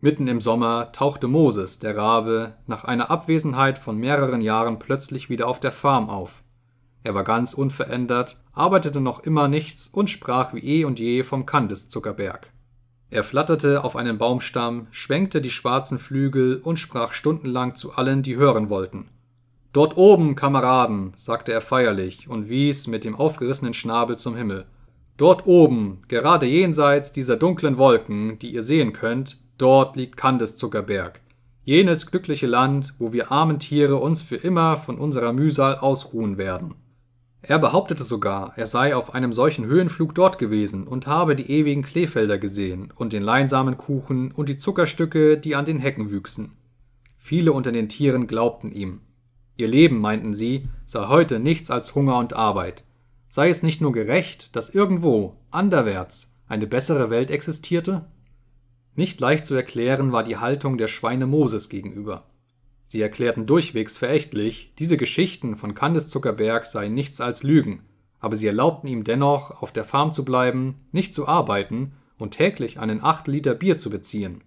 Mitten im Sommer tauchte Moses, der Rabe, nach einer Abwesenheit von mehreren Jahren plötzlich wieder auf der Farm auf. Er war ganz unverändert, arbeitete noch immer nichts und sprach wie eh und je vom Kandiszuckerberg. Er flatterte auf einen Baumstamm, schwenkte die schwarzen Flügel und sprach stundenlang zu allen, die hören wollten. Dort oben, Kameraden, sagte er feierlich und wies mit dem aufgerissenen Schnabel zum Himmel. Dort oben, gerade jenseits dieser dunklen Wolken, die ihr sehen könnt, dort liegt Kandiszuckerberg. Jenes glückliche Land, wo wir armen Tiere uns für immer von unserer Mühsal ausruhen werden. Er behauptete sogar, er sei auf einem solchen Höhenflug dort gewesen und habe die ewigen Kleefelder gesehen und den Leinsamenkuchen und die Zuckerstücke, die an den Hecken wüchsen. Viele unter den Tieren glaubten ihm. Ihr Leben, meinten sie, sei heute nichts als Hunger und Arbeit. Sei es nicht nur gerecht, dass irgendwo, anderwärts, eine bessere Welt existierte? Nicht leicht zu erklären war die Haltung der Schweine Moses gegenüber. Sie erklärten durchwegs verächtlich, diese Geschichten von Candice Zuckerberg seien nichts als Lügen, aber sie erlaubten ihm dennoch, auf der Farm zu bleiben, nicht zu arbeiten und täglich einen 8 Liter Bier zu beziehen